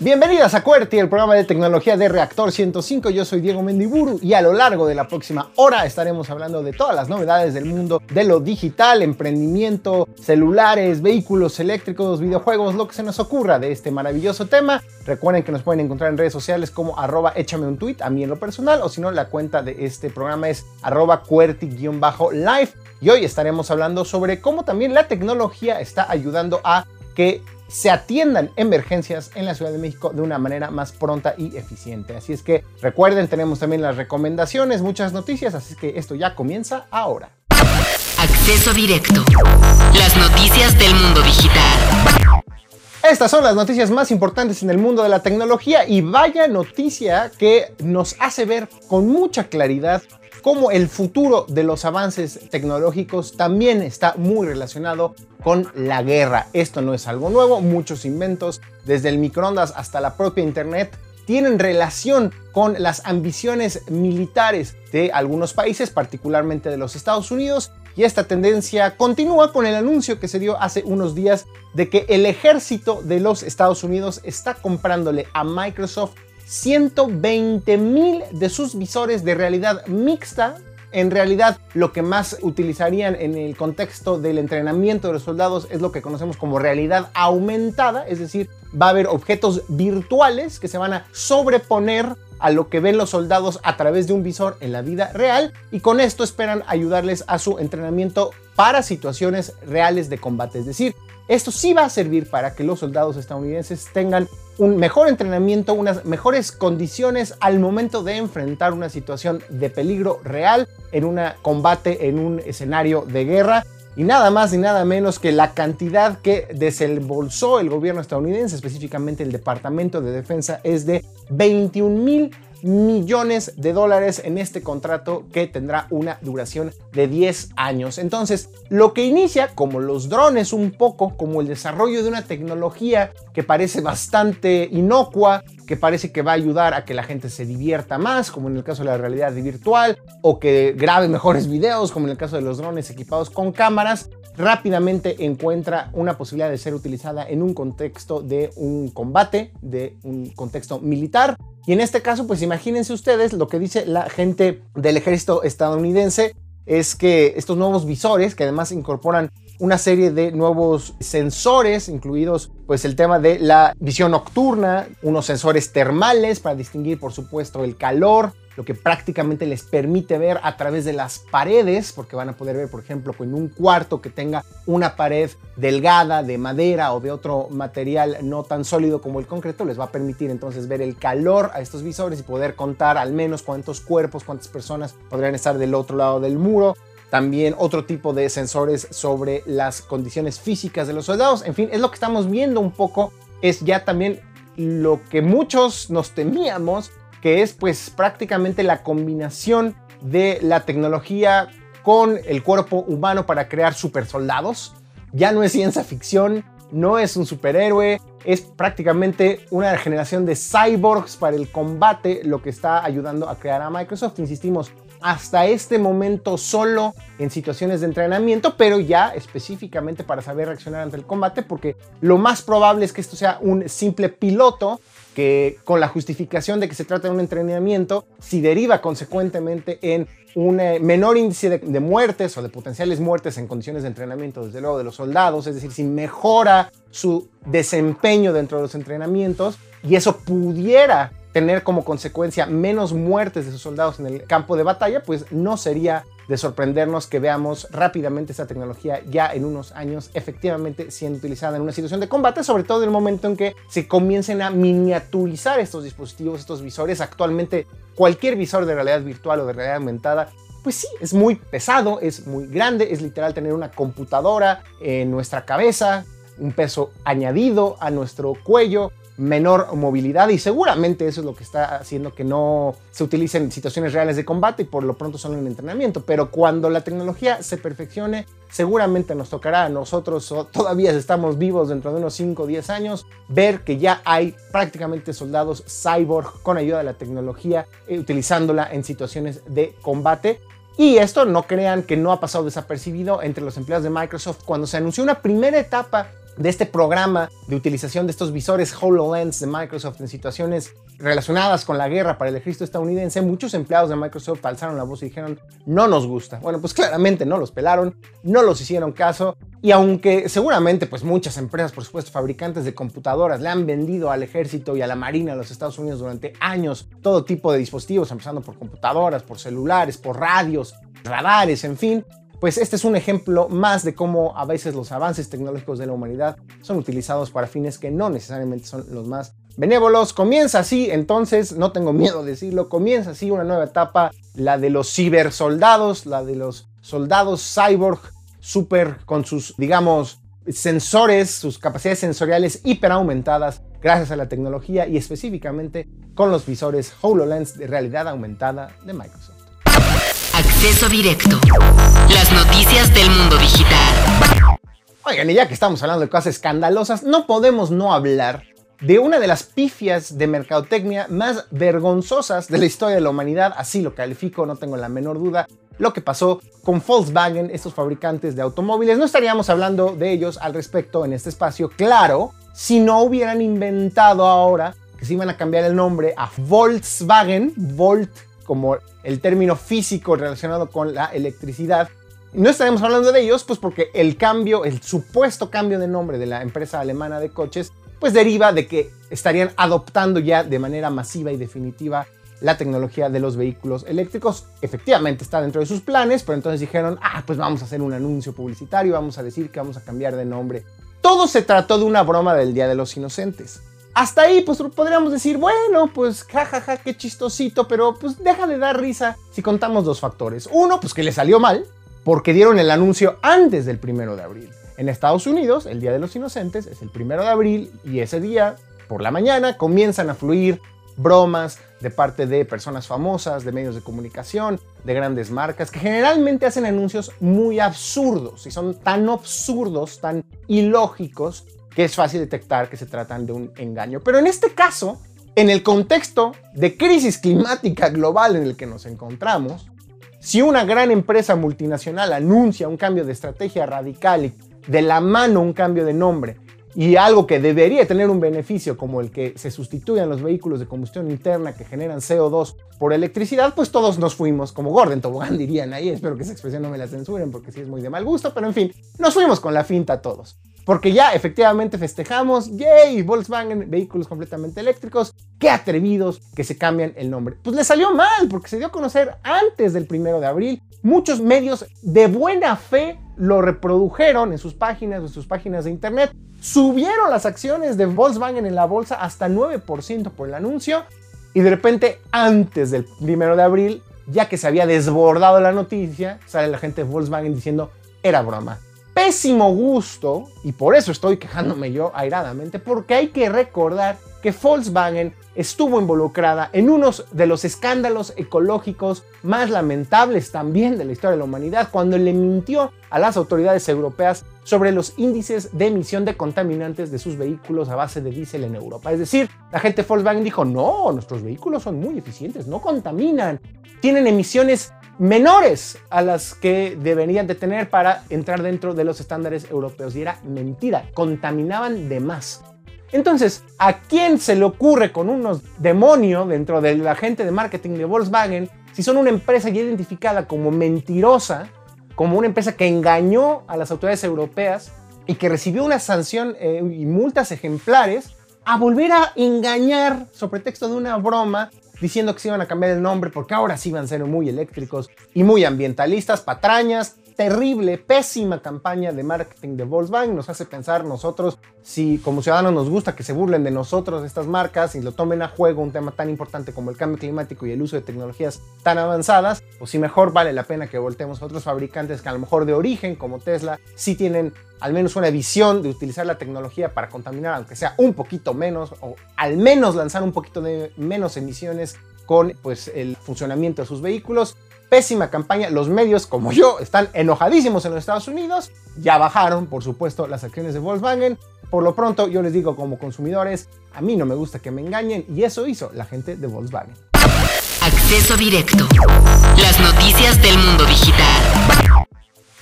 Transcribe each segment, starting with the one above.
Bienvenidas a QWERTY, el programa de tecnología de Reactor 105. Yo soy Diego Mendiburu y a lo largo de la próxima hora estaremos hablando de todas las novedades del mundo de lo digital, emprendimiento, celulares, vehículos eléctricos, videojuegos, lo que se nos ocurra de este maravilloso tema. Recuerden que nos pueden encontrar en redes sociales como arroba échame un tweet a mí en lo personal o si no la cuenta de este programa es arroba QWERTY-live y hoy estaremos hablando sobre cómo también la tecnología está ayudando a que se atiendan emergencias en la Ciudad de México de una manera más pronta y eficiente. Así es que recuerden, tenemos también las recomendaciones, muchas noticias, así es que esto ya comienza ahora. Acceso directo. Las noticias del mundo digital. Estas son las noticias más importantes en el mundo de la tecnología y vaya noticia que nos hace ver con mucha claridad cómo el futuro de los avances tecnológicos también está muy relacionado con la guerra. Esto no es algo nuevo, muchos inventos, desde el microondas hasta la propia Internet, tienen relación con las ambiciones militares de algunos países, particularmente de los Estados Unidos, y esta tendencia continúa con el anuncio que se dio hace unos días de que el ejército de los Estados Unidos está comprándole a Microsoft 120 mil de sus visores de realidad mixta. En realidad, lo que más utilizarían en el contexto del entrenamiento de los soldados es lo que conocemos como realidad aumentada, es decir, va a haber objetos virtuales que se van a sobreponer a lo que ven los soldados a través de un visor en la vida real y con esto esperan ayudarles a su entrenamiento para situaciones reales de combate. Es decir, esto sí va a servir para que los soldados estadounidenses tengan un mejor entrenamiento, unas mejores condiciones al momento de enfrentar una situación de peligro real en un combate, en un escenario de guerra. Y nada más y nada menos que la cantidad que desembolsó el gobierno estadounidense, específicamente el Departamento de Defensa, es de 21 mil millones de dólares en este contrato que tendrá una duración de 10 años. Entonces, lo que inicia como los drones un poco, como el desarrollo de una tecnología que parece bastante inocua, que parece que va a ayudar a que la gente se divierta más, como en el caso de la realidad virtual, o que grabe mejores videos, como en el caso de los drones equipados con cámaras, rápidamente encuentra una posibilidad de ser utilizada en un contexto de un combate, de un contexto militar. Y en este caso, pues imagínense ustedes lo que dice la gente del ejército estadounidense es que estos nuevos visores, que además incorporan una serie de nuevos sensores, incluidos pues el tema de la visión nocturna, unos sensores termales para distinguir por supuesto el calor, lo que prácticamente les permite ver a través de las paredes, porque van a poder ver, por ejemplo, en un cuarto que tenga una pared delgada de madera o de otro material no tan sólido como el concreto, les va a permitir entonces ver el calor a estos visores y poder contar al menos cuántos cuerpos, cuántas personas podrían estar del otro lado del muro. También otro tipo de sensores sobre las condiciones físicas de los soldados. En fin, es lo que estamos viendo un poco. Es ya también lo que muchos nos temíamos que es pues prácticamente la combinación de la tecnología con el cuerpo humano para crear super soldados. Ya no es ciencia ficción, no es un superhéroe, es prácticamente una generación de cyborgs para el combate lo que está ayudando a crear a Microsoft. Insistimos, hasta este momento solo en situaciones de entrenamiento, pero ya específicamente para saber reaccionar ante el combate, porque lo más probable es que esto sea un simple piloto que con la justificación de que se trata de un entrenamiento, si deriva consecuentemente en un eh, menor índice de, muertes o de potenciales muertes en condiciones de entrenamiento, desde luego de los soldados, es decir, si mejora su desempeño dentro de los entrenamientos y eso pudiera tener como consecuencia menos muertes de sus soldados en el campo de batalla, pues no sería de sorprendernos que veamos rápidamente esta tecnología ya en unos años efectivamente siendo utilizada en una situación de combate, sobre todo en el momento en que se comiencen a miniaturizar estos dispositivos, estos visores. Actualmente cualquier visor de realidad virtual o de realidad aumentada pues sí, es muy pesado, es muy grande, es literal tener una computadora en nuestra cabeza, un peso añadido a nuestro cuello, menor movilidad y seguramente eso es lo que está haciendo que no se utilicen en situaciones reales de combate y por lo pronto son en entrenamiento. Pero cuando la tecnología se perfeccione, seguramente nos tocará a nosotros, todavía estamos vivos dentro de unos 5 o 10 años, ver que ya hay prácticamente soldados cyborg con ayuda de la tecnología, eh, utilizándola en situaciones de combate. Y esto no crean que no ha pasado desapercibido entre los empleados de Microsoft cuando se anunció una primera etapa de este programa de utilización de estos visores HoloLens de Microsoft en situaciones relacionadas con la guerra para el ejército estadounidense, muchos empleados de Microsoft alzaron la voz y dijeron, no nos gusta. Bueno, pues claramente no los pelaron, no los hicieron caso, y aunque seguramente pues muchas empresas, por supuesto, fabricantes de computadoras le han vendido al ejército y a la marina de los Estados Unidos durante años todo tipo de dispositivos, empezando por computadoras, por celulares, por radios, radares, en fin, pues este es un ejemplo más de cómo a veces los avances tecnológicos de la humanidad son utilizados para fines que no necesariamente son los más benévolos. Comienza así, entonces, no tengo miedo de decirlo, comienza así una nueva etapa, la de los cibersoldados, la de los soldados cyborg, super con sus, digamos, sensores, sus capacidades sensoriales hiper aumentadas gracias a la tecnología y específicamente con los visores HoloLens de realidad aumentada de Microsoft. Acceso directo. Las noticias del mundo digital. Oigan, y ya que estamos hablando de cosas escandalosas, no podemos no hablar de una de las pifias de mercadotecnia más vergonzosas de la historia de la humanidad, así lo califico, no tengo la menor duda, lo que pasó con Volkswagen, estos fabricantes de automóviles. No estaríamos hablando de ellos al respecto en este espacio, claro, si no hubieran inventado ahora que se iban a cambiar el nombre a Volkswagen, Volt como el término físico relacionado con la electricidad. No estaremos hablando de ellos, pues porque el cambio, el supuesto cambio de nombre de la empresa alemana de coches, pues deriva de que estarían adoptando ya de manera masiva y definitiva la tecnología de los vehículos eléctricos. Efectivamente está dentro de sus planes, pero entonces dijeron, ah, pues vamos a hacer un anuncio publicitario, vamos a decir que vamos a cambiar de nombre. Todo se trató de una broma del Día de los Inocentes. Hasta ahí, pues podríamos decir, bueno, pues jajaja, qué chistosito, pero pues deja de dar risa si contamos dos factores. Uno, pues que le salió mal, porque dieron el anuncio antes del primero de abril. En Estados Unidos, el Día de los Inocentes es el primero de abril y ese día, por la mañana, comienzan a fluir bromas de parte de personas famosas, de medios de comunicación, de grandes marcas, que generalmente hacen anuncios muy absurdos y son tan absurdos, tan ilógicos, que es fácil detectar que se tratan de un engaño. Pero en este caso, en el contexto de crisis climática global en el que nos encontramos, si una gran empresa multinacional anuncia un cambio de estrategia radical y de la mano un cambio de nombre y algo que debería tener un beneficio como el que se sustituyan los vehículos de combustión interna que generan CO2 por electricidad, pues todos nos fuimos, como Gordon Tobogán dirían ahí, espero que esa expresión no me la censuren porque sí es muy de mal gusto, pero en fin, nos fuimos con la finta todos. Porque ya efectivamente festejamos, yay, Volkswagen, vehículos completamente eléctricos, qué atrevidos que se cambian el nombre. Pues le salió mal porque se dio a conocer antes del primero de abril. Muchos medios de buena fe lo reprodujeron en sus páginas, en sus páginas de internet. Subieron las acciones de Volkswagen en la bolsa hasta 9% por el anuncio. Y de repente, antes del primero de abril, ya que se había desbordado la noticia, sale la gente de Volkswagen diciendo, era broma pésimo gusto, y por eso estoy quejándome yo airadamente, porque hay que recordar que Volkswagen estuvo involucrada en uno de los escándalos ecológicos más lamentables también de la historia de la humanidad, cuando le mintió a las autoridades europeas sobre los índices de emisión de contaminantes de sus vehículos a base de diésel en Europa. Es decir, la gente Volkswagen dijo, no, nuestros vehículos son muy eficientes, no contaminan, tienen emisiones menores a las que deberían de tener para entrar dentro de los estándares europeos. Y era mentira, contaminaban de más. Entonces, ¿a quién se le ocurre con unos demonios dentro de la gente de marketing de Volkswagen, si son una empresa ya identificada como mentirosa, como una empresa que engañó a las autoridades europeas y que recibió una sanción eh, y multas ejemplares, a volver a engañar sobre pretexto de una broma diciendo que se iban a cambiar el nombre porque ahora sí iban a ser muy eléctricos y muy ambientalistas, patrañas, terrible, pésima campaña de marketing de Volkswagen. Nos hace pensar nosotros si como ciudadanos nos gusta que se burlen de nosotros estas marcas y lo tomen a juego un tema tan importante como el cambio climático y el uso de tecnologías tan avanzadas, o si mejor vale la pena que voltemos a otros fabricantes que a lo mejor de origen como Tesla sí tienen al menos una visión de utilizar la tecnología para contaminar, aunque sea un poquito menos, o al menos lanzar un poquito de menos emisiones con pues, el funcionamiento de sus vehículos. Pésima campaña, los medios como yo están enojadísimos en los Estados Unidos, ya bajaron por supuesto las acciones de Volkswagen. Por lo pronto yo les digo como consumidores, a mí no me gusta que me engañen y eso hizo la gente de Volkswagen. Acceso directo. Las noticias del mundo digital.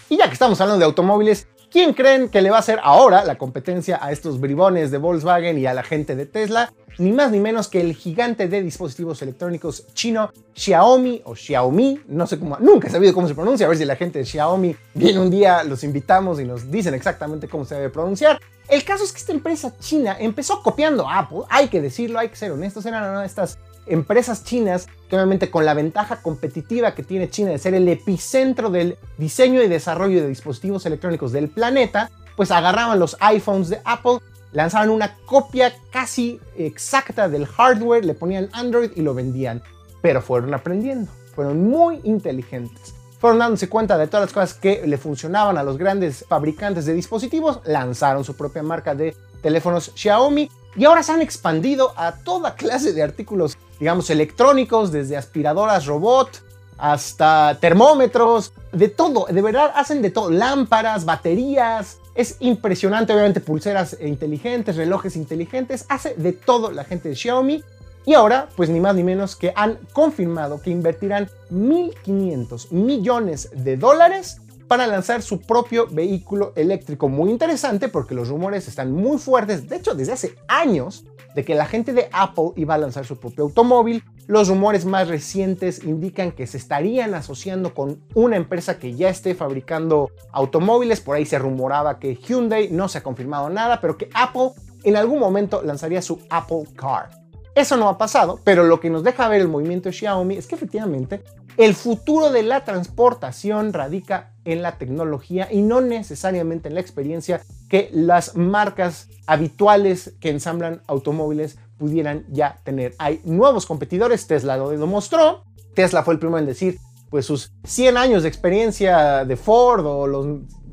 Y ya que estamos hablando de automóviles, ¿Quién creen que le va a hacer ahora la competencia a estos bribones de Volkswagen y a la gente de Tesla? Ni más ni menos que el gigante de dispositivos electrónicos chino Xiaomi o Xiaomi, no sé cómo, nunca he sabido cómo se pronuncia, a ver si la gente de Xiaomi viene un día, los invitamos y nos dicen exactamente cómo se debe pronunciar. El caso es que esta empresa china empezó copiando Apple, hay que decirlo, hay que ser honestos, eran estas empresas chinas que obviamente con la ventaja competitiva que tiene China de ser el epicentro del diseño y desarrollo de dispositivos electrónicos del planeta, pues agarraban los iPhones de Apple, lanzaban una copia casi exacta del hardware, le ponían Android y lo vendían. Pero fueron aprendiendo, fueron muy inteligentes. Fueron dándose cuenta de todas las cosas que le funcionaban a los grandes fabricantes de dispositivos, lanzaron su propia marca de teléfonos Xiaomi y ahora se han expandido a toda clase de artículos, digamos, electrónicos, desde aspiradoras robot hasta termómetros, de todo, de verdad hacen de todo, lámparas, baterías, es impresionante, obviamente pulseras inteligentes, relojes inteligentes, hace de todo la gente de Xiaomi. Y ahora, pues ni más ni menos que han confirmado que invertirán 1.500 millones de dólares para lanzar su propio vehículo eléctrico. Muy interesante porque los rumores están muy fuertes, de hecho desde hace años, de que la gente de Apple iba a lanzar su propio automóvil. Los rumores más recientes indican que se estarían asociando con una empresa que ya esté fabricando automóviles. Por ahí se rumoraba que Hyundai, no se ha confirmado nada, pero que Apple en algún momento lanzaría su Apple Car. Eso no ha pasado, pero lo que nos deja ver el movimiento de Xiaomi es que efectivamente el futuro de la transportación radica en la tecnología y no necesariamente en la experiencia que las marcas habituales que ensamblan automóviles pudieran ya tener. Hay nuevos competidores, Tesla lo demostró, Tesla fue el primero en decir pues sus 100 años de experiencia de Ford o los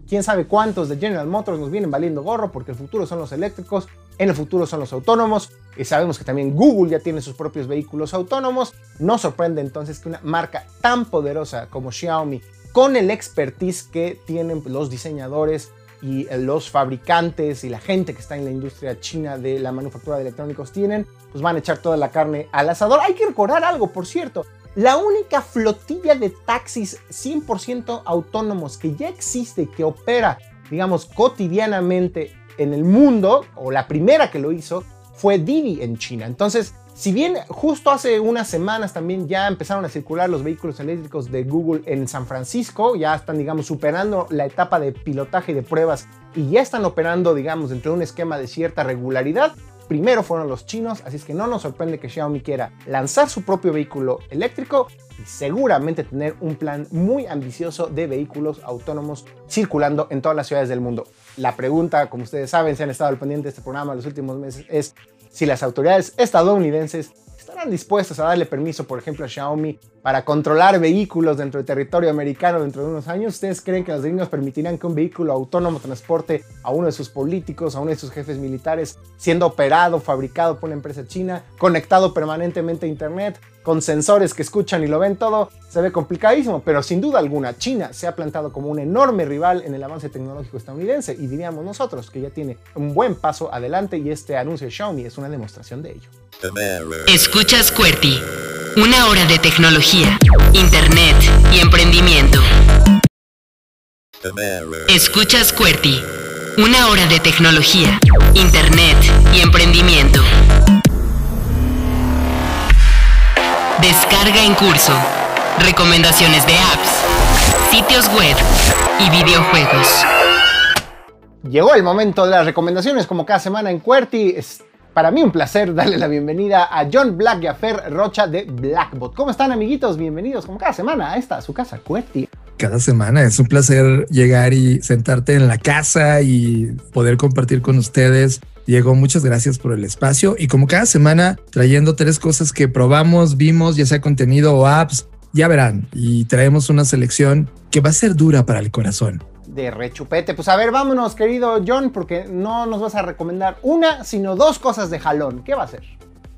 quién sabe cuántos de General Motors nos vienen valiendo gorro porque el futuro son los eléctricos, en el futuro son los autónomos. Y sabemos que también Google ya tiene sus propios vehículos autónomos. No sorprende entonces que una marca tan poderosa como Xiaomi, con el expertise que tienen los diseñadores y los fabricantes y la gente que está en la industria china de la manufactura de electrónicos tienen, pues van a echar toda la carne al asador. Hay que recordar algo, por cierto. La única flotilla de taxis 100% autónomos que ya existe, que opera, digamos, cotidianamente en el mundo, o la primera que lo hizo, fue Didi en China. Entonces, si bien justo hace unas semanas también ya empezaron a circular los vehículos eléctricos de Google en San Francisco, ya están, digamos, superando la etapa de pilotaje y de pruebas y ya están operando, digamos, dentro de un esquema de cierta regularidad, primero fueron los chinos, así es que no nos sorprende que Xiaomi quiera lanzar su propio vehículo eléctrico y seguramente tener un plan muy ambicioso de vehículos autónomos circulando en todas las ciudades del mundo. La pregunta, como ustedes saben, si han estado al pendiente de este programa los últimos meses, es si las autoridades estadounidenses estarán dispuestas a darle permiso, por ejemplo, a Xiaomi para controlar vehículos dentro del territorio americano dentro de unos años. ¿Ustedes creen que los gringos permitirán que un vehículo autónomo transporte a uno de sus políticos, a uno de sus jefes militares, siendo operado, fabricado por una empresa china, conectado permanentemente a Internet? con sensores que escuchan y lo ven todo, se ve complicadísimo, pero sin duda alguna China se ha plantado como un enorme rival en el avance tecnológico estadounidense y diríamos nosotros que ya tiene un buen paso adelante y este anuncio de Xiaomi es una demostración de ello. Escuchas QWERTY, una hora de tecnología, internet y emprendimiento. Escuchas QWERTY, una hora de tecnología, internet y emprendimiento. Descarga en curso. Recomendaciones de apps, sitios web y videojuegos. Llegó el momento de las recomendaciones como cada semana en. Es para mí un placer darle la bienvenida a John Black y Fer Rocha de Blackbot. ¿Cómo están amiguitos? Bienvenidos como cada semana a esta, su casa QWERTY. cada semana. Es un placer llegar y sentarte en la casa y poder compartir con ustedes. Diego, muchas gracias por el espacio y como cada semana trayendo tres cosas que probamos, vimos, ya sea contenido o apps, ya verán y traemos una selección que va a ser dura para el corazón. De rechupete. Pues a ver, vámonos, querido John, porque no nos vas a recomendar una, sino dos cosas de jalón. ¿Qué va a ser?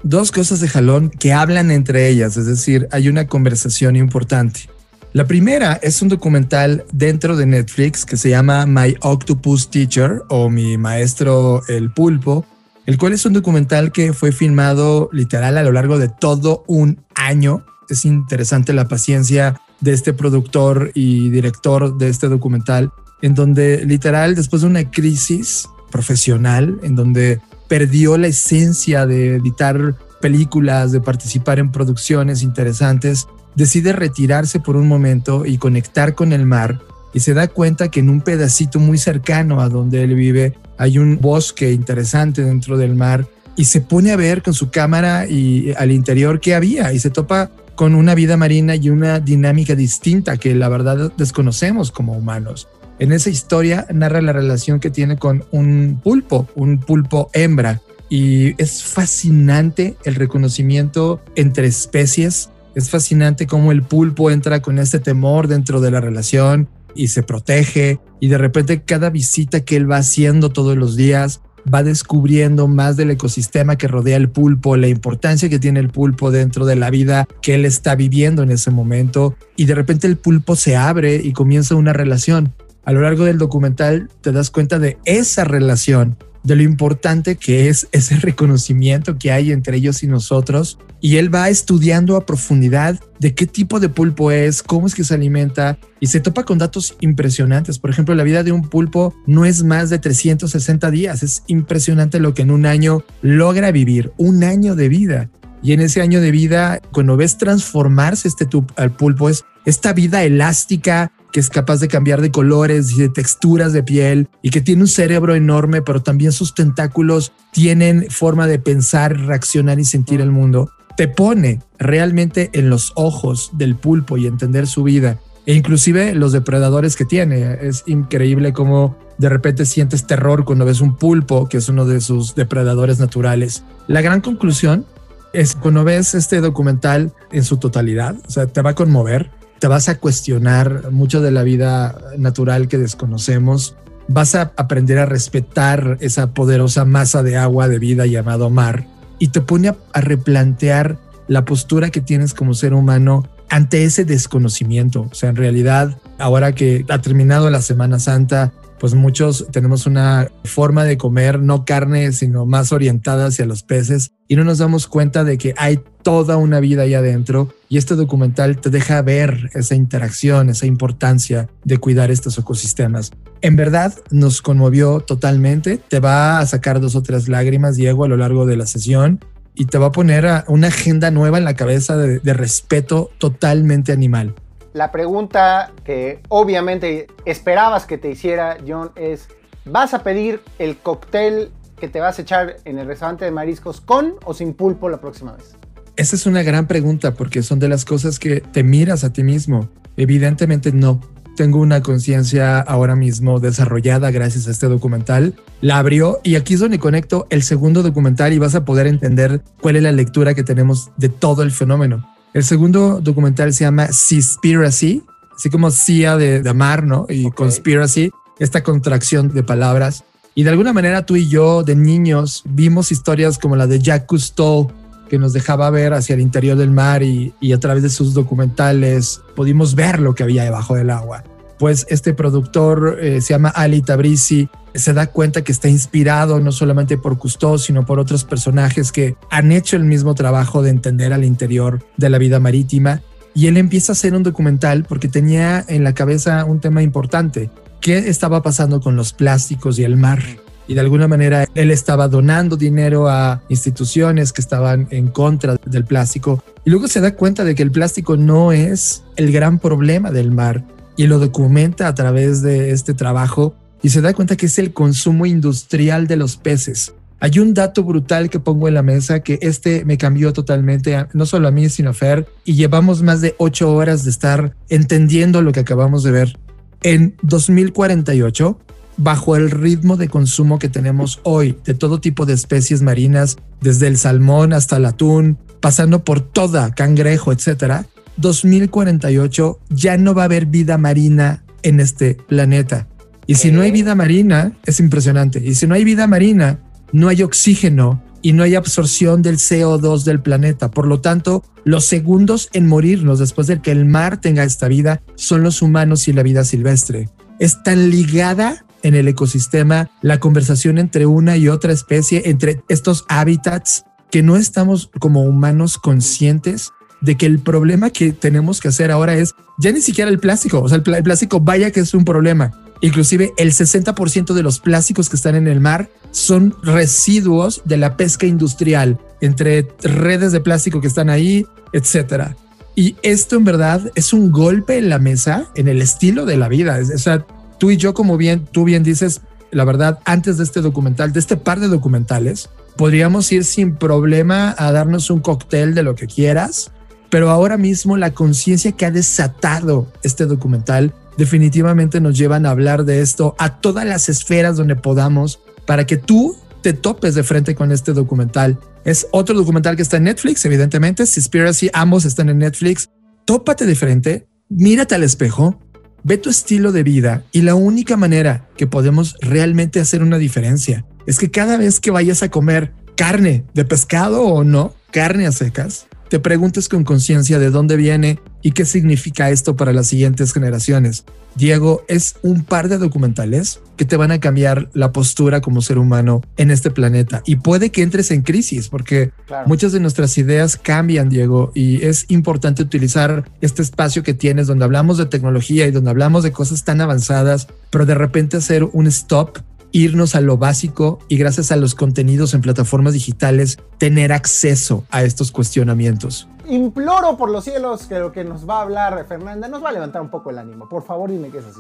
Dos cosas de jalón que hablan entre ellas, es decir, hay una conversación importante. La primera es un documental dentro de Netflix que se llama My Octopus Teacher o Mi Maestro el Pulpo, el cual es un documental que fue filmado literal a lo largo de todo un año. Es interesante la paciencia de este productor y director de este documental, en donde literal después de una crisis profesional, en donde perdió la esencia de editar películas, de participar en producciones interesantes, decide retirarse por un momento y conectar con el mar y se da cuenta que en un pedacito muy cercano a donde él vive hay un bosque interesante dentro del mar y se pone a ver con su cámara y al interior qué había y se topa con una vida marina y una dinámica distinta que la verdad desconocemos como humanos. En esa historia narra la relación que tiene con un pulpo, un pulpo hembra, y es fascinante el reconocimiento entre especies. Es fascinante cómo el pulpo entra con este temor dentro de la relación y se protege. Y de repente cada visita que él va haciendo todos los días va descubriendo más del ecosistema que rodea el pulpo, la importancia que tiene el pulpo dentro de la vida que él está viviendo en ese momento. Y de repente el pulpo se abre y comienza una relación. A lo largo del documental te das cuenta de esa relación de lo importante que es ese reconocimiento que hay entre ellos y nosotros. Y él va estudiando a profundidad de qué tipo de pulpo es, cómo es que se alimenta y se topa con datos impresionantes. Por ejemplo, la vida de un pulpo no es más de 360 días. Es impresionante lo que en un año logra vivir, un año de vida. Y en ese año de vida, cuando ves transformarse este al pulpo, es esta vida elástica, que es capaz de cambiar de colores y de texturas de piel y que tiene un cerebro enorme, pero también sus tentáculos tienen forma de pensar, reaccionar y sentir el mundo, te pone realmente en los ojos del pulpo y entender su vida e inclusive los depredadores que tiene. Es increíble cómo de repente sientes terror cuando ves un pulpo, que es uno de sus depredadores naturales. La gran conclusión es cuando ves este documental en su totalidad, o sea, te va a conmover te vas a cuestionar mucho de la vida natural que desconocemos, vas a aprender a respetar esa poderosa masa de agua de vida llamado mar y te pone a, replantear la postura que tienes como ser humano ante ese desconocimiento. O sea, en realidad, ahora que ha terminado la Semana Santa, pues muchos tenemos una forma de comer no carne, sino más orientada hacia los peces y no nos damos cuenta de que hay toda una vida ahí adentro y este documental te deja ver esa interacción, esa importancia de cuidar estos ecosistemas. En verdad nos conmovió totalmente, te va a sacar dos o tres lágrimas, Diego, a lo largo de la sesión y te va a poner una agenda nueva en la cabeza de, de respeto totalmente animal. La pregunta que obviamente esperabas que te hiciera, John, es, ¿vas a pedir el cóctel que te vas a echar en el restaurante de mariscos con o sin pulpo la próxima vez? Esa es una gran pregunta porque son de las cosas que te miras a ti mismo. Evidentemente no. Tengo una conciencia ahora mismo desarrollada gracias a este documental. La abrió y aquí es donde conecto el segundo documental y vas a poder entender cuál es la lectura que tenemos de todo el fenómeno. El segundo documental se llama Seaspiracy, así como CIA de, de mar, ¿no? Y conspiracy, esta contracción de palabras. Y de alguna manera tú y yo, de niños, vimos historias como la de Jacques Cousteau, que nos dejaba ver hacia el interior del mar y, y a través de sus documentales pudimos ver lo que había debajo del agua. Pues este productor eh, se llama Ali Tabrizi se da cuenta que está inspirado no solamente por Cousteau, sino por otros personajes que han hecho el mismo trabajo de entender al interior de la vida marítima. Y él empieza a hacer un documental porque tenía en la cabeza un tema importante. ¿Qué estaba pasando con los plásticos y el mar? y de alguna manera él estaba donando dinero a instituciones que estaban en contra del plástico y luego se da cuenta de que el plástico no es el gran problema del mar y lo documenta a través de este trabajo y se da cuenta que es el consumo industrial de los peces. Hay un dato brutal que pongo en la mesa que este me cambió totalmente, no solo a mí, sino a Fer, y llevamos más de ocho horas de estar entendiendo lo que acabamos de ver. En 2048, bajo el ritmo de consumo que tenemos hoy de todo tipo de especies marinas, desde el salmón hasta el atún, pasando por toda, cangrejo, etcétera, 2048 ya no va a haber vida marina en este planeta. Y si no hay vida marina, es impresionante. Y si no hay vida marina, no hay oxígeno y no hay absorción del CO2 del planeta. Por lo tanto, los segundos en morirnos después de que el mar tenga esta vida son los humanos y la vida silvestre. Es tan ligada en el ecosistema la conversación entre una y otra especie, entre estos hábitats, que no estamos como humanos conscientes de que el problema que tenemos que hacer ahora es ya ni siquiera el plástico, o sea, el, plástico vaya que es un problema. Inclusive el 60% de los plásticos que están en el mar son residuos de la pesca industrial, entre redes de plástico que están ahí, etcétera. Y esto en verdad es un golpe en la mesa en el estilo de la vida. O sea, tú y yo, como bien, tú bien dices, la verdad, antes de este documental, de este par de documentales, podríamos ir sin problema a darnos un cóctel de lo que quieras pero ahora mismo la conciencia que ha desatado este documental definitivamente nos llevan a hablar de esto a todas las esferas donde podamos para que tú te topes de frente con este documental. Es otro documental que está en Netflix, evidentemente. Conspiracy, ambos están en Netflix. Tópate de frente, mírate al espejo, ve tu estilo de vida y la única manera que podemos realmente hacer una diferencia es que cada vez que vayas a comer carne de pescado o no, carne a secas, te preguntes con conciencia de dónde viene y qué significa esto para las siguientes generaciones. Diego, es un par de documentales que te van a cambiar la postura como ser humano en este planeta y puede que entres en crisis porque muchas de nuestras ideas cambian, Diego, y es importante utilizar este espacio que tienes donde hablamos de tecnología y donde hablamos de cosas tan avanzadas, pero de repente hacer un stop irnos a lo básico y gracias a los contenidos en plataformas digitales tener acceso a estos cuestionamientos. Imploro por los cielos que lo que nos va a hablar Fernanda nos va a levantar un poco el ánimo. Por favor, dime que es así.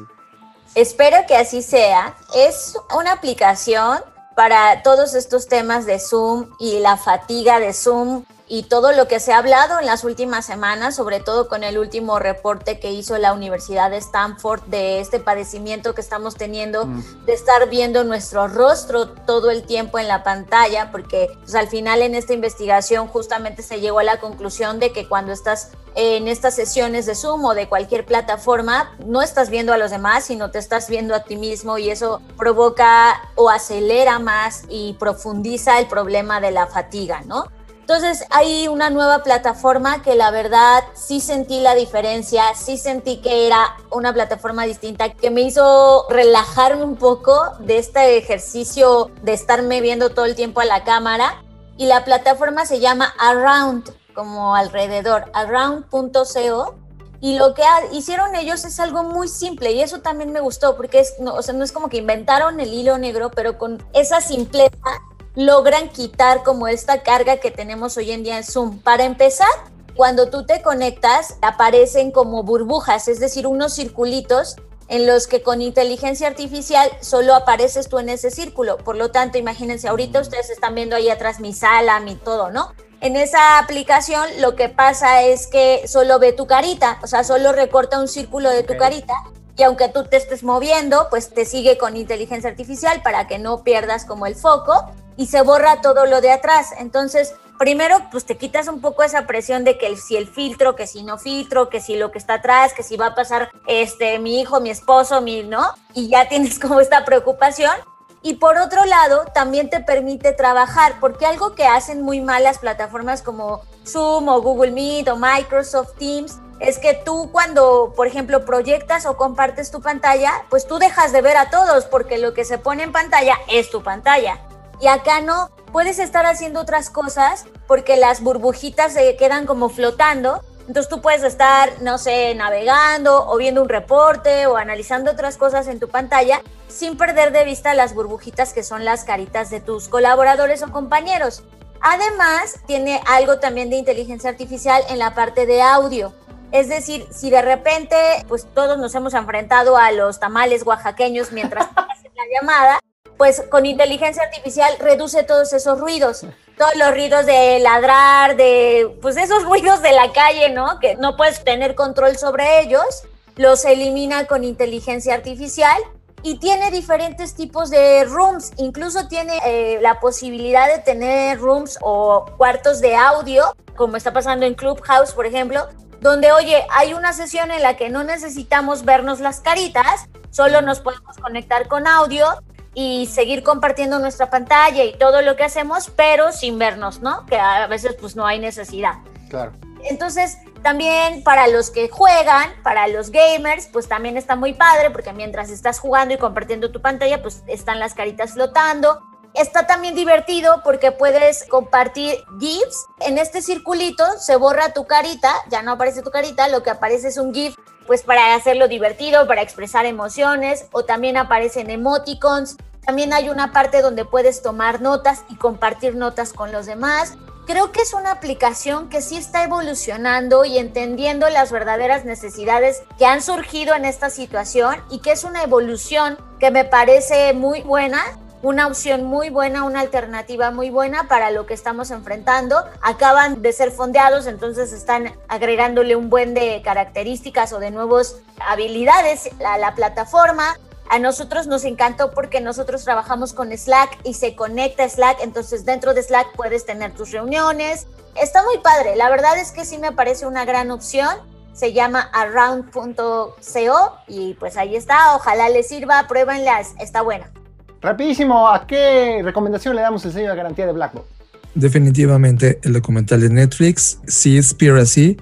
Espero que así sea. Es una aplicación para todos estos temas de Zoom y la fatiga de Zoom y todo lo que se ha hablado en las últimas semanas, sobre todo con el último reporte que hizo la Universidad de Stanford de este padecimiento que estamos teniendo mm. de estar viendo nuestro rostro todo el tiempo en la pantalla, porque pues, al final en esta investigación justamente se llegó a la conclusión de que cuando estás en estas sesiones de Zoom o de cualquier plataforma, no estás viendo a los demás, sino te estás viendo a ti mismo y eso provoca o acelera más y profundiza el problema de la fatiga, ¿no? Entonces hay una nueva plataforma que la verdad sí sentí la diferencia, sí sentí que era una plataforma distinta que me hizo relajarme un poco de este ejercicio de estarme viendo todo el tiempo a la cámara. Y la plataforma se llama Around, como alrededor, around.co. Y lo que hicieron ellos es algo muy simple y eso también me gustó porque es, no, o sea, no es como que inventaron el hilo negro, pero con esa simpleza logran quitar como esta carga que tenemos hoy en día en Zoom. Para empezar, cuando tú te conectas, aparecen como burbujas, es decir, unos circulitos en los que con inteligencia artificial solo apareces tú en ese círculo. Por lo tanto, imagínense, ahorita ustedes están viendo ahí atrás mi sala, mi todo, ¿no? En esa aplicación lo que pasa es que solo ve tu carita, o sea, solo recorta un círculo de tu carita y aunque tú te estés moviendo, pues te sigue con inteligencia artificial para que no pierdas como el foco y se borra todo lo de atrás. Entonces, primero, pues te quitas un poco esa presión de que si el filtro, que si no filtro, que si lo que está atrás, que si va a pasar este mi hijo, mi esposo, mi, ¿no? Y ya tienes como esta preocupación. Y por otro lado, también te permite trabajar, porque algo que hacen muy mal las plataformas como Zoom o Google Meet o Microsoft Teams es que tú cuando, por ejemplo, proyectas o compartes tu pantalla, pues tú dejas de ver a todos porque lo que se pone en pantalla es tu pantalla. Y acá no, puedes estar haciendo otras cosas porque las burbujitas se quedan como flotando. Entonces tú puedes estar, no sé, navegando o viendo un reporte o analizando otras cosas en tu pantalla sin perder de vista las burbujitas que son las caritas de tus colaboradores o compañeros. Además, tiene algo también de inteligencia artificial en la parte de audio. Es decir, si de repente, pues todos nos hemos enfrentado a los tamales oaxaqueños mientras hacen la llamada, pues con inteligencia artificial reduce todos esos ruidos, todos los ruidos de ladrar, de pues esos ruidos de la calle, ¿no? Que no puedes tener control sobre ellos, los elimina con inteligencia artificial y tiene diferentes tipos de rooms, incluso tiene eh, la posibilidad de tener rooms o cuartos de audio, como está pasando en Clubhouse, por ejemplo, donde, oye, hay una sesión en la que no necesitamos vernos las caritas, solo nos podemos conectar con audio y seguir compartiendo nuestra pantalla y todo lo que hacemos, pero sin vernos, ¿no? Que a veces pues no hay necesidad. Claro. Entonces, también para los que juegan, para los gamers, pues también está muy padre porque mientras estás jugando y compartiendo tu pantalla, pues están las caritas flotando. Está también divertido porque puedes compartir GIFs. En este circulito se borra tu carita, ya no aparece tu carita, lo que aparece es un GIF pues para hacerlo divertido, para expresar emociones, o también aparecen emoticons. También hay una parte donde puedes tomar notas y compartir notas con los demás. Creo que es una aplicación que sí está evolucionando y entendiendo las verdaderas necesidades que han surgido en esta situación y que es una evolución que me parece muy buena una opción muy buena, una alternativa muy buena para lo que estamos enfrentando. Acaban de ser fondeados, entonces están agregándole un buen de características o de nuevas habilidades a la plataforma. A nosotros nos encantó porque nosotros trabajamos con Slack y se conecta Slack, entonces dentro de Slack puedes tener tus reuniones. Está muy padre, la verdad es que sí me parece una gran opción. Se llama around.co y pues ahí está, ojalá les sirva, pruébenlas, está buena. Rapidísimo, ¿a qué recomendación le damos el sello de garantía de Blackboard? Definitivamente el documental de Netflix, Seaspiracy,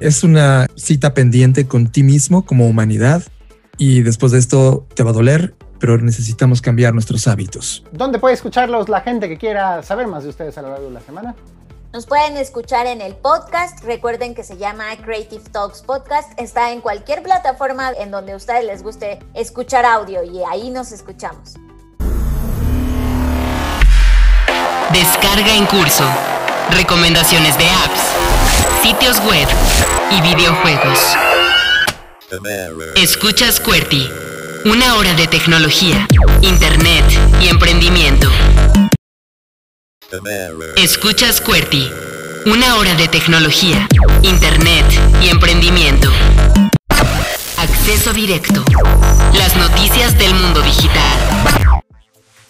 es una cita pendiente con ti mismo como humanidad y después de esto te va a doler, pero necesitamos cambiar nuestros hábitos. ¿Dónde puede escucharlos la gente que quiera saber más de ustedes a lo largo de la semana? Nos pueden escuchar en el podcast. Recuerden que se llama Creative Talks Podcast. Está en cualquier plataforma en donde a ustedes les guste escuchar audio y ahí nos escuchamos. Descarga en curso. Recomendaciones de apps, sitios web y videojuegos. Escuchas QWERTY. Una hora de tecnología, internet y emprendimiento. Escuchas QWERTY. Una hora de tecnología, internet y emprendimiento. Acceso directo. Las noticias del mundo digital.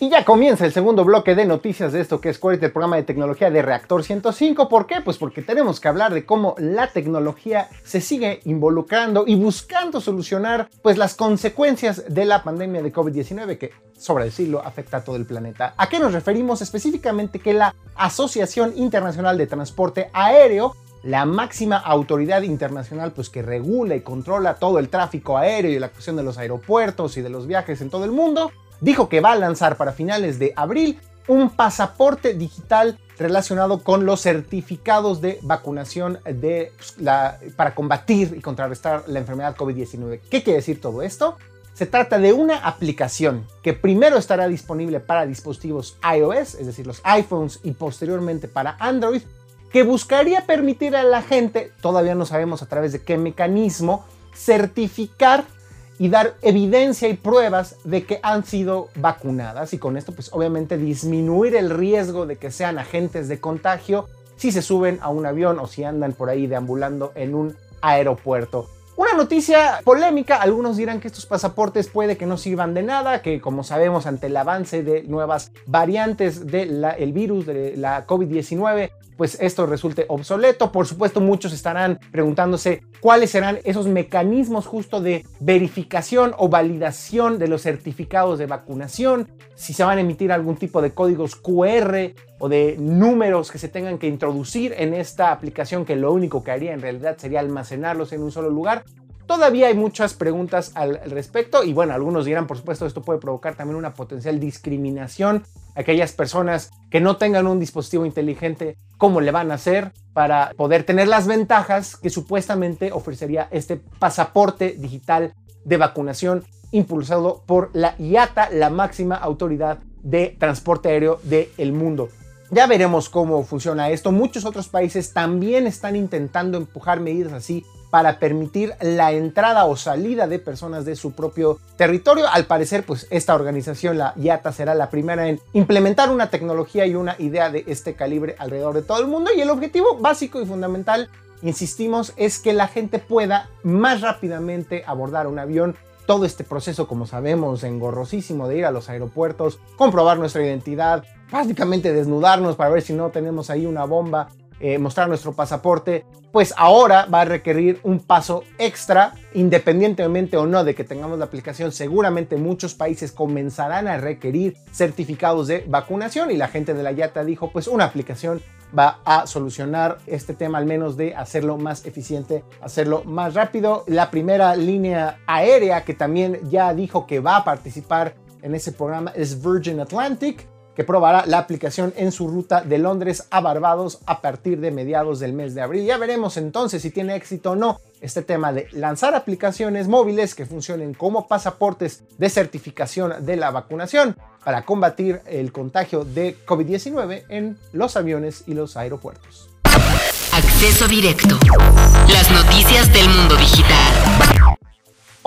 Y ya comienza el segundo bloque de noticias de esto que es el programa de tecnología de Reactor 105. ¿Por qué? Pues porque tenemos que hablar de cómo la tecnología se sigue involucrando y buscando solucionar pues las consecuencias de la pandemia de COVID-19 que, sobre decirlo, afecta a todo el planeta. ¿A qué nos referimos? Específicamente que la Asociación Internacional de Transporte Aéreo la máxima autoridad internacional pues que regula y controla todo el tráfico aéreo y la cuestión de los aeropuertos y de los viajes en todo el mundo, dijo que va a lanzar para finales de abril un pasaporte digital relacionado con los certificados de vacunación pues, para combatir y contrarrestar la enfermedad COVID-19. ¿Qué quiere decir todo esto? Se trata de una aplicación que primero estará disponible para dispositivos iOS, es decir, los iPhones y posteriormente para Android, que buscaría permitir a la gente, todavía no sabemos a través de qué mecanismo, certificar y dar evidencia y pruebas de que han sido vacunadas y con esto pues obviamente disminuir el riesgo de que sean agentes de contagio si se suben a un avión o si andan por ahí deambulando en un aeropuerto. Una noticia polémica, algunos dirán que estos pasaportes puede que no sirvan de nada, que como sabemos ante el avance de nuevas variantes del virus de la COVID-19, pues esto resulte obsoleto. Por supuesto, muchos estarán preguntándose cuáles serán esos mecanismos justo de verificación o validación de los certificados de vacunación, si se van a emitir algún tipo de códigos QR o de números que se tengan que introducir en esta aplicación que lo único que haría en realidad sería almacenarlos en un solo lugar. Todavía hay muchas preguntas al respecto y bueno, algunos dirán, por supuesto, esto puede provocar también una potencial discriminación a aquellas personas que no tengan un dispositivo inteligente, ¿cómo le van a hacer para poder tener las ventajas que supuestamente ofrecería este pasaporte digital de vacunación impulsado por la IATA, la máxima autoridad de transporte aéreo del mundo? Ya veremos cómo funciona esto. Muchos otros países también están intentando empujar medidas así para permitir la entrada o salida de personas de su propio territorio. Al parecer, pues esta organización, la IATA, será la primera en implementar una tecnología y una idea de este calibre alrededor de todo el mundo. Y el objetivo básico y fundamental, insistimos, es que la gente pueda más rápidamente abordar un avión todo este proceso, como sabemos, engorrosísimo de ir a los aeropuertos, comprobar nuestra identidad, básicamente desnudarnos para ver si no tenemos ahí una bomba, eh, mostrar nuestro pasaporte, pues ahora va a requerir un paso extra, independientemente o no de que tengamos la aplicación, seguramente muchos países comenzarán a requerir certificados de vacunación y la gente de la YATA dijo, pues una aplicación va a solucionar este tema al menos de hacerlo más eficiente, hacerlo más rápido. La primera línea aérea que también ya dijo que va a participar en ese programa es Virgin Atlantic que probará la aplicación en su ruta de Londres a Barbados a partir de mediados del mes de abril. Ya veremos entonces si tiene éxito o no este tema de lanzar aplicaciones móviles que funcionen como pasaportes de certificación de la vacunación para combatir el contagio de COVID-19 en los aviones y los aeropuertos. Acceso directo. Las noticias del mundo digital.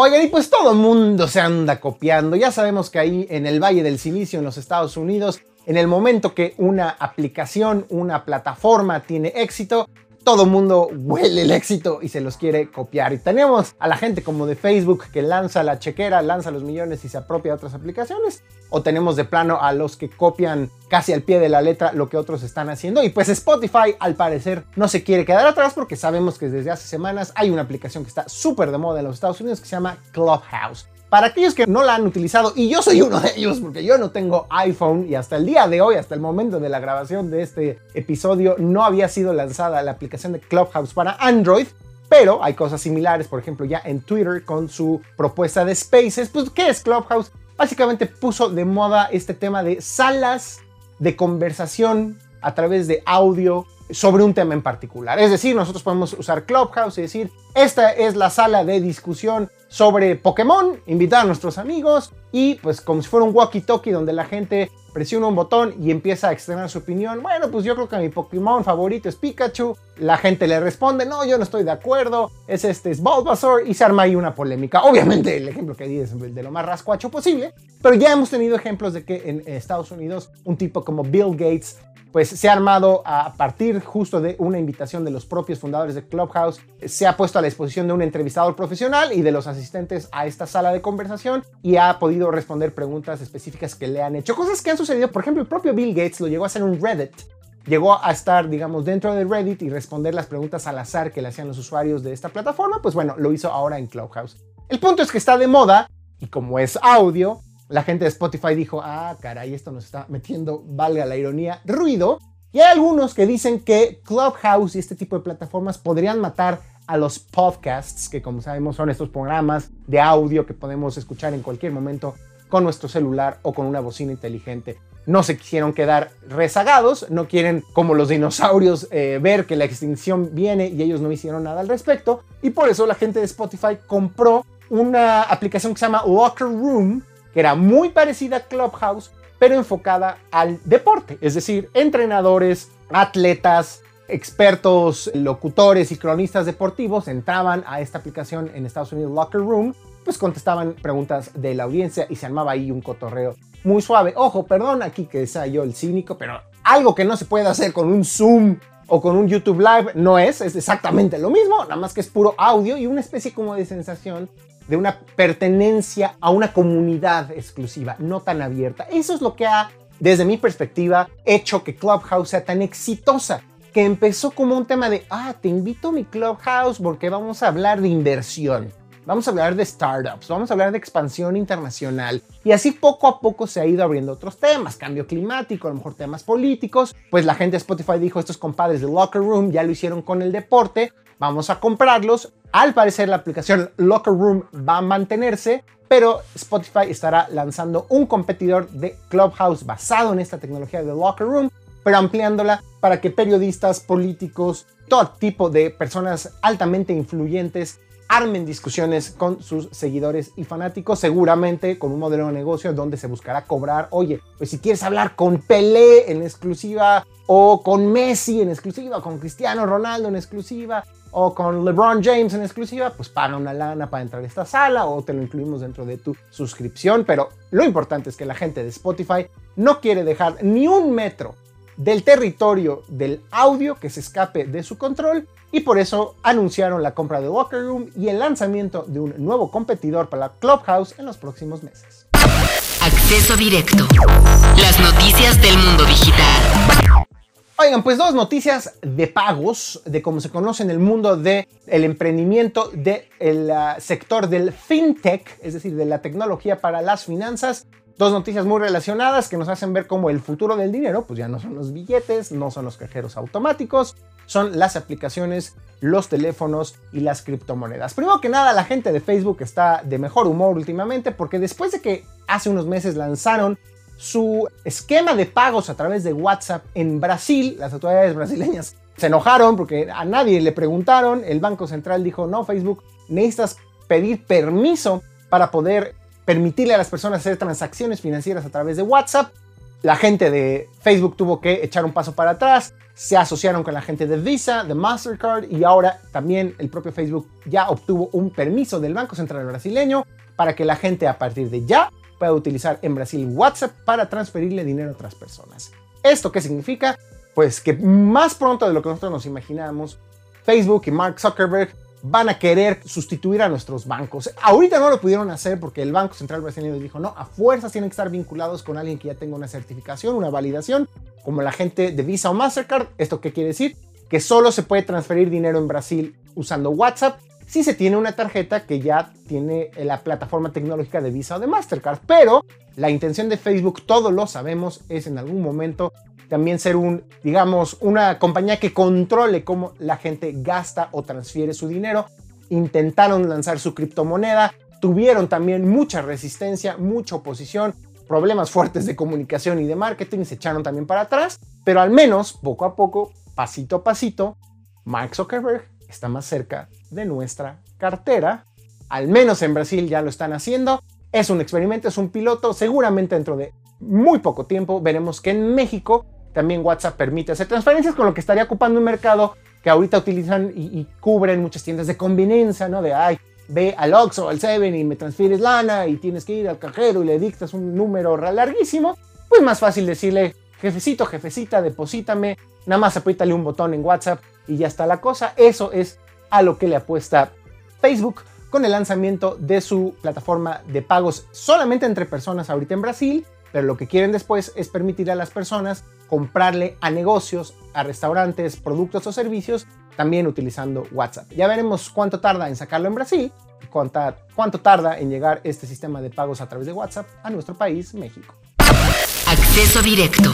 Oigan, y pues todo el mundo se anda copiando. Ya sabemos que ahí en el Valle del Silicio, en los Estados Unidos, en el momento que una aplicación, una plataforma tiene éxito, todo mundo huele el éxito y se los quiere copiar. Y tenemos a la gente como de Facebook que lanza la chequera, lanza los millones y se apropia de otras aplicaciones. O tenemos de plano a los que copian casi al pie de la letra lo que otros están haciendo. Y pues Spotify al parecer no se quiere quedar atrás porque sabemos que desde hace semanas hay una aplicación que está súper de moda en los Estados Unidos que se llama Clubhouse. Para aquellos que no la han utilizado, y yo soy uno de ellos porque yo no tengo iPhone y hasta el día de hoy, hasta el momento de la grabación de este episodio, no había sido lanzada la aplicación de Clubhouse para Android. Pero hay cosas similares, por ejemplo, ya en Twitter con su propuesta de Spaces. Pues, ¿qué es Clubhouse? Básicamente puso de moda este tema de salas de conversación a través de audio sobre un tema en particular. Es decir, nosotros podemos usar Clubhouse y decir, esta es la sala de discusión sobre Pokémon, invitar a nuestros amigos y pues como si fuera un walkie-talkie donde la gente presiona un botón y empieza a externar su opinión. Bueno, pues yo creo que mi Pokémon favorito es Pikachu. La gente le responde, no, yo no estoy de acuerdo, es este, es Bulbasaur y se arma ahí una polémica. Obviamente el ejemplo que di es de lo más rascuacho posible, pero ya hemos tenido ejemplos de que en Estados Unidos un tipo como Bill Gates pues se ha armado a partir justo de una invitación de los propios fundadores de Clubhouse, se ha puesto a la disposición de un entrevistador profesional y de los asistentes a esta sala de conversación y ha podido responder preguntas específicas que le han hecho. Cosas que han sucedido, por ejemplo, el propio Bill Gates lo llegó a hacer un Reddit. Llegó a estar, digamos, dentro de Reddit y responder las preguntas al azar que le hacían los usuarios de esta plataforma. Pues bueno, lo hizo ahora en Clubhouse. El punto es que está de moda y como es audio, la gente de Spotify dijo, ah, caray, esto nos está metiendo, valga la ironía, ruido. Y hay algunos que dicen que Clubhouse y este tipo de plataformas podrían matar a los podcasts, que como sabemos son estos programas de audio que podemos escuchar en cualquier momento con nuestro celular o con una bocina inteligente. No se quisieron quedar rezagados, no quieren como los dinosaurios eh, ver que la extinción viene y ellos no hicieron nada al respecto. Y por eso la gente de Spotify compró una aplicación que se llama Locker Room, que era muy parecida a Clubhouse, pero enfocada al deporte, es decir, entrenadores, atletas, expertos, locutores y cronistas deportivos entraban a esta aplicación en Estados Unidos Locker Room, pues contestaban preguntas de la audiencia y se armaba ahí un cotorreo muy suave. Ojo, perdón aquí que sea yo el cínico, pero algo que no se puede hacer con un Zoom o con un YouTube Live no es, es exactamente lo mismo, nada más que es puro audio y una especie como de sensación de una pertenencia a una comunidad exclusiva, no tan abierta. Eso es lo que ha, desde mi perspectiva, hecho que Clubhouse sea tan exitosa, que empezó como un tema de, ah, te invito a mi Clubhouse porque vamos a hablar de inversión. Vamos a hablar de startups, vamos a hablar de expansión internacional. Y así poco a poco se ha ido abriendo otros temas, cambio climático, a lo mejor temas políticos. Pues la gente de Spotify dijo, estos compadres de Locker Room ya lo hicieron con el deporte, vamos a comprarlos. Al parecer la aplicación Locker Room va a mantenerse, pero Spotify estará lanzando un competidor de Clubhouse basado en esta tecnología de Locker Room, pero ampliándola para que periodistas, políticos, todo tipo de personas altamente influyentes armen discusiones con sus seguidores y fanáticos, seguramente con un modelo de negocio donde se buscará cobrar, oye, pues si quieres hablar con Pelé en exclusiva o con Messi en exclusiva, con Cristiano Ronaldo en exclusiva, o con LeBron James en exclusiva, pues paga una lana para entrar a esta sala o te lo incluimos dentro de tu suscripción. Pero lo importante es que la gente de Spotify no quiere dejar ni un metro del territorio del audio que se escape de su control y por eso anunciaron la compra de Walker Room y el lanzamiento de un nuevo competidor para Clubhouse en los próximos meses. Acceso directo. Las noticias del mundo digital. Oigan, pues dos noticias de pagos, de cómo se conoce en el mundo del el emprendimiento del ah, sector del fintech, es decir, de la tecnología para las finanzas. Dos noticias muy relacionadas que nos hacen ver cómo el futuro del dinero, pues ya no son los billetes, no son los cajeros automáticos, son las aplicaciones, los teléfonos y las criptomonedas. Primero que nada, la gente de Facebook está de mejor humor últimamente porque después de que hace unos meses lanzaron su esquema de pagos a través de WhatsApp en Brasil, las autoridades brasileñas se enojaron porque a nadie le preguntaron, el Banco Central dijo, no, Facebook, necesitas pedir permiso para poder permitirle a las personas hacer transacciones financieras a través de WhatsApp. La gente de Facebook tuvo que echar un paso para atrás, se asociaron con la gente de Visa, de Mastercard y ahora también el propio Facebook ya obtuvo un permiso del Banco Central brasileño para que la gente a partir de ya pueda utilizar en Brasil WhatsApp para transferirle dinero a otras personas. ¿Esto qué significa? Pues que más pronto de lo que nosotros nos imaginábamos, Facebook y Mark Zuckerberg van a querer sustituir a nuestros bancos. Ahorita no lo pudieron hacer porque el Banco Central Brasileño dijo, no, a fuerzas tienen que estar vinculados con alguien que ya tenga una certificación, una validación, como la gente de Visa o Mastercard. ¿Esto qué quiere decir? Que solo se puede transferir dinero en Brasil usando WhatsApp si se tiene una tarjeta que ya tiene la plataforma tecnológica de Visa o de Mastercard. Pero la intención de Facebook, todos lo sabemos, es en algún momento también ser un, digamos, una compañía que controle cómo la gente gasta o transfiere su dinero. Intentaron lanzar su criptomoneda, tuvieron también mucha resistencia, mucha oposición, problemas fuertes de comunicación y de marketing, se echaron también para atrás, pero al menos poco a poco, pasito a pasito, Mark Zuckerberg está más cerca de nuestra cartera. Al menos en Brasil ya lo están haciendo. Es un experimento, es un piloto. Seguramente dentro de muy poco tiempo veremos que en México también WhatsApp permite hacer transferencias con lo que estaría ocupando un mercado que ahorita utilizan y, cubren muchas tiendas de conveniencia, ¿no? De, ay, ve al Oxxo, al Seven y me transfieres lana y tienes que ir al cajero y le dictas un número larguísimo. Pues más fácil decirle, jefecito, jefecita, deposítame, nada más apriétale un botón en WhatsApp y ya está la cosa. Eso es a lo que le apuesta Facebook con el lanzamiento de su plataforma de pagos solamente entre personas ahorita en Brasil, pero lo que quieren después es permitir a las personas comprarle a negocios, a restaurantes, productos o servicios, también utilizando WhatsApp. Ya veremos cuánto tarda en sacarlo en Brasil y cuánto tarda en llegar este sistema de pagos a través de WhatsApp a nuestro país, México. Acceso directo.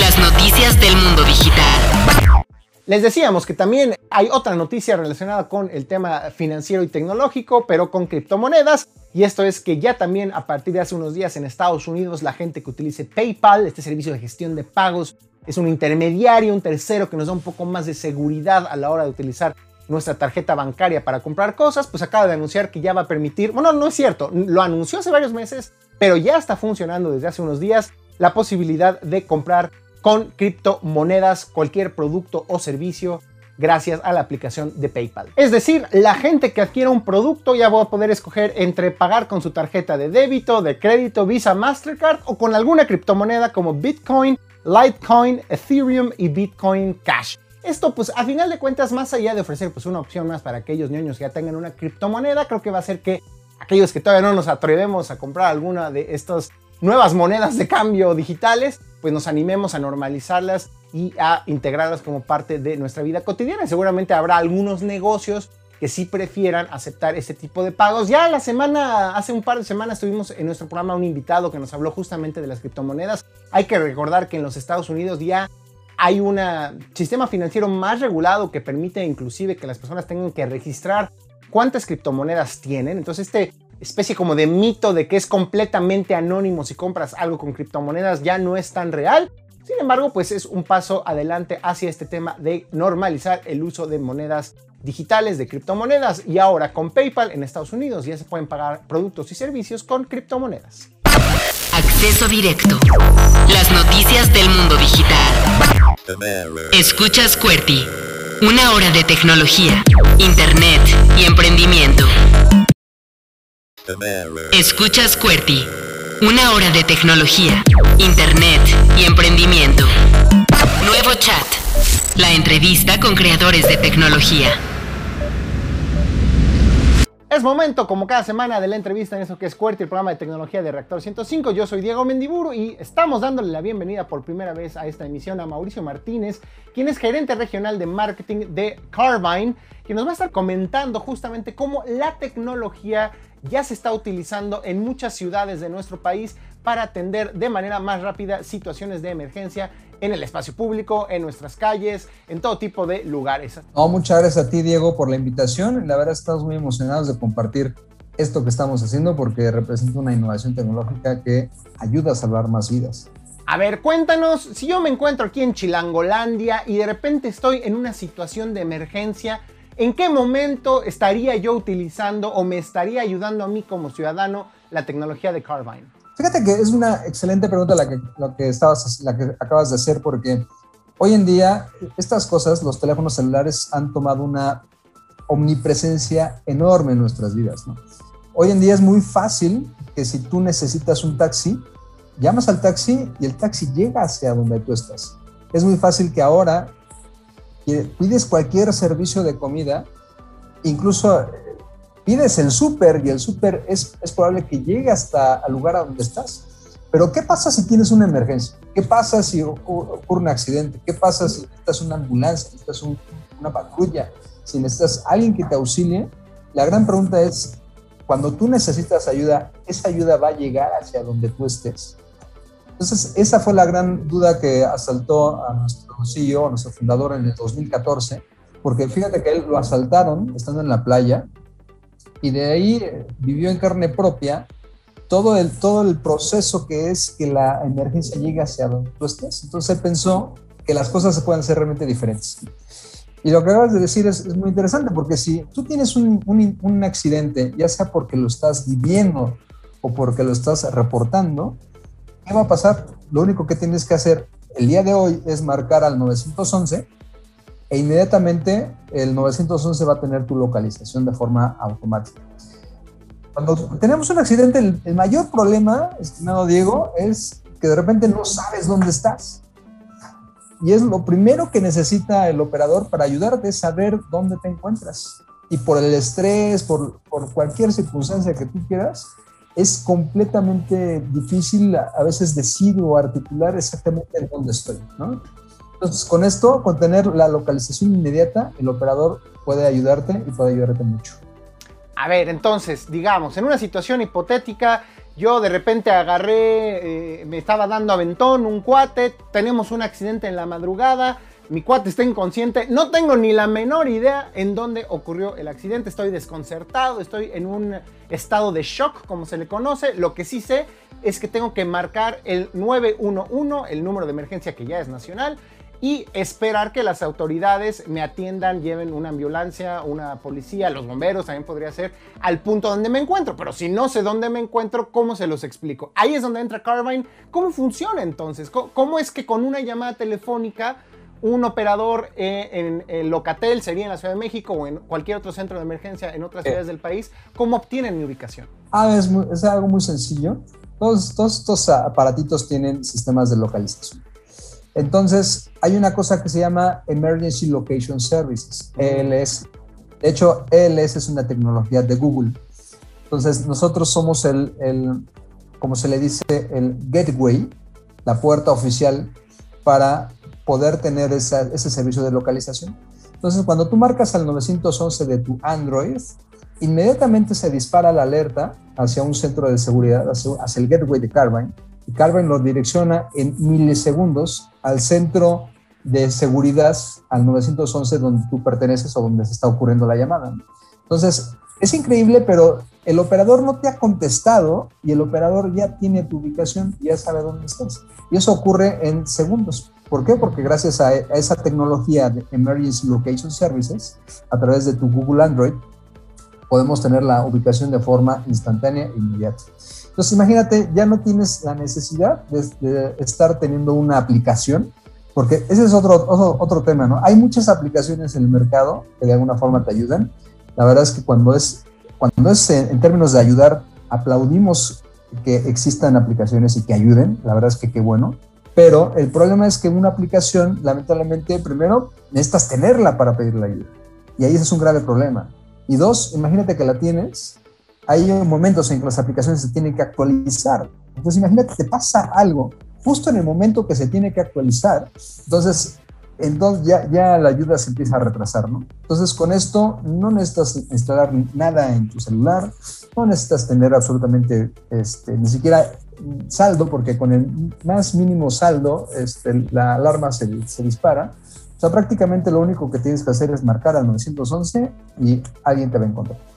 Las noticias del mundo digital. Les decíamos que también hay otra noticia relacionada con el tema financiero y tecnológico, pero con criptomonedas. Y esto es que ya también a partir de hace unos días en Estados Unidos la gente que utilice PayPal, este servicio de gestión de pagos, es un intermediario, un tercero que nos da un poco más de seguridad a la hora de utilizar nuestra tarjeta bancaria para comprar cosas, pues acaba de anunciar que ya va a permitir, bueno, no es cierto, lo anunció hace varios meses, pero ya está funcionando desde hace unos días la posibilidad de comprar con criptomonedas, cualquier producto o servicio gracias a la aplicación de PayPal. Es decir, la gente que adquiera un producto ya va a poder escoger entre pagar con su tarjeta de débito, de crédito, Visa, Mastercard o con alguna criptomoneda como Bitcoin, Litecoin, Ethereum y Bitcoin Cash. Esto pues a final de cuentas más allá de ofrecer pues una opción más para aquellos niños que ya tengan una criptomoneda, creo que va a ser que aquellos que todavía no nos atrevemos a comprar alguna de estas nuevas monedas de cambio digitales, pues nos animemos a normalizarlas y a integrarlas como parte de nuestra vida cotidiana. seguramente habrá algunos negocios que sí prefieran aceptar este tipo de pagos. Ya la semana, hace un par de semanas tuvimos en nuestro programa un invitado que nos habló justamente de las criptomonedas. Hay que recordar que en los Estados Unidos ya hay un sistema financiero más regulado que permite inclusive que las personas tengan que registrar cuántas criptomonedas tienen. Entonces este especie como de mito de que es completamente anónimo si compras algo con criptomonedas ya no es tan real. Sin embargo, pues es un paso adelante hacia este tema de normalizar el uso de monedas digitales, de criptomonedas. Y ahora con PayPal en Estados Unidos ya se pueden pagar productos y servicios con criptomonedas. Acceso directo. Las noticias del mundo digital. Escuchas QWERTY. Una hora de tecnología, internet y emprendimiento. Escuchas QWERTY. Una hora de tecnología, internet y emprendimiento. Nuevo chat. La entrevista con creadores de tecnología. Es momento, como cada semana, de la entrevista en eso que es QWERTY, el programa de tecnología de Reactor 105. Yo soy Diego Mendiburu y estamos dándole la bienvenida por primera vez a esta emisión a Mauricio Martínez, quien es gerente regional de marketing de Carvine, que nos va a estar comentando justamente cómo la tecnología ya se está utilizando en muchas ciudades de nuestro país para atender de manera más rápida situaciones de emergencia en el espacio público, en nuestras calles, en todo tipo de lugares. No, muchas gracias a ti, Diego, por la invitación. La verdad, estamos muy emocionados de compartir esto que estamos haciendo porque representa una innovación tecnológica que ayuda a salvar más vidas. A ver, cuéntanos, si yo me encuentro aquí en Chilangolandia y de repente estoy en una situación de emergencia, ¿en qué momento estaría yo utilizando o me estaría ayudando a mí como ciudadano la tecnología de Carvine? Fíjate que es una excelente pregunta la que, acabas de hacer porque hoy en día estas cosas, los teléfonos celulares han tomado una omnipresencia enorme en nuestras vidas. Hoy en día es muy fácil que si tú necesitas un taxi, llamas al taxi y el taxi llega hacia donde tú estás. Es muy fácil que ahora pides cualquier servicio de comida, incluso pides el súper y el súper es, es probable que llegue hasta el lugar a donde estás. Pero ¿qué pasa si tienes una emergencia? ¿Qué pasa si ocurre un accidente? ¿Qué pasa si necesitas una ambulancia, necesitas una patrulla, si necesitas alguien que te auxilie? La gran pregunta es, cuando tú necesitas ayuda, ¿esa ayuda va a llegar hacia donde tú estés? Entonces, esa fue la gran duda que asaltó a nuestro CEO, a nuestro fundador en el 2014, porque fíjate que él lo asaltaron estando en la playa, y de ahí vivió en carne propia todo el, todo el proceso que es que la emergencia llegue hacia donde tú estés. Entonces él pensó que las cosas se pueden hacer realmente diferentes. Y lo que acabas de decir es, es muy interesante porque si tú tienes un, un, un, accidente, ya sea porque lo estás viviendo o porque lo estás reportando, ¿qué va a pasar? Lo único que tienes que hacer el día de hoy es marcar al 911 e inmediatamente el 911 va a tener tu localización de forma automática. Cuando tenemos un accidente, el, mayor problema, estimado Diego, es que de repente no sabes dónde estás. Y es lo primero que necesita el operador para ayudarte es saber dónde te encuentras. Y por el estrés, por, por cualquier circunstancia que tú quieras, es completamente difícil a veces decir o articular exactamente en dónde estoy, ¿no? Entonces, con esto, con tener la localización inmediata, el operador puede ayudarte y puede ayudarte mucho. A ver, entonces, digamos, en una situación hipotética, yo de repente agarré, eh, me estaba dando aventón un cuate, tenemos un accidente en la madrugada, mi cuate está inconsciente, no tengo ni la menor idea en dónde ocurrió el accidente, estoy desconcertado, estoy en un estado de shock, como se le conoce, lo que sí sé es que tengo que marcar el 911, el número de emergencia que ya es nacional, y esperar que las autoridades me atiendan, lleven una ambulancia, una policía, los bomberos también podría ser, al punto donde me encuentro. Pero si no sé dónde me encuentro, ¿cómo se los explico? Ahí es donde entra Carvine. ¿Cómo funciona entonces? ¿Cómo es que con una llamada telefónica un operador en, en, Locatel, sería en la Ciudad de México o en cualquier otro centro de emergencia en otras ciudades del país, ¿cómo obtienen mi ubicación? Ah, es, es algo muy sencillo. Todos, todos estos aparatitos tienen sistemas de localización. Entonces, hay una cosa que se llama Emergency Location Services, ELS. De hecho, ELS es una tecnología de Google. Entonces, nosotros somos el, el como se le dice, el gateway, la puerta oficial para poder tener ese servicio de localización. Entonces, cuando tú marcas al 911 de tu Android, inmediatamente se dispara la alerta hacia un centro de seguridad, hacia, el gateway de Carbine, y Carmen lo direcciona en milisegundos al centro de seguridad al 911 donde tú perteneces o donde se está ocurriendo la llamada. Entonces, es increíble, pero el operador no te ha contestado y el operador ya tiene tu ubicación ya sabe dónde estás. Y eso ocurre en segundos. ¿Por qué? Porque gracias a, esa tecnología de Emergency Location Services, a través de tu Google Android, podemos tener la ubicación de forma instantánea e inmediata. Entonces, imagínate, ya no tienes la necesidad de, estar teniendo una aplicación porque ese es otro, otro, otro, tema, ¿no? Hay muchas aplicaciones en el mercado que de alguna forma te ayudan. La verdad es que cuando es, cuando es en, términos de ayudar, aplaudimos que existan aplicaciones y que ayuden, la verdad es que qué bueno. Pero el problema es que una aplicación, lamentablemente, primero necesitas tenerla para pedir la ayuda. Y ahí ese es un grave problema. Y dos, imagínate que la tienes, hay momentos en que las aplicaciones se tienen que actualizar. Entonces imagínate, te pasa algo justo en el momento que se tiene que actualizar, entonces, entonces ya, ya la ayuda se empieza a retrasar, ¿no? Entonces con esto no necesitas instalar nada en tu celular, no necesitas tener absolutamente este, ni siquiera saldo, porque con el más mínimo saldo este, la alarma se, se dispara. O sea, prácticamente lo único que tienes que hacer es marcar al 911 y alguien te va a encontrar.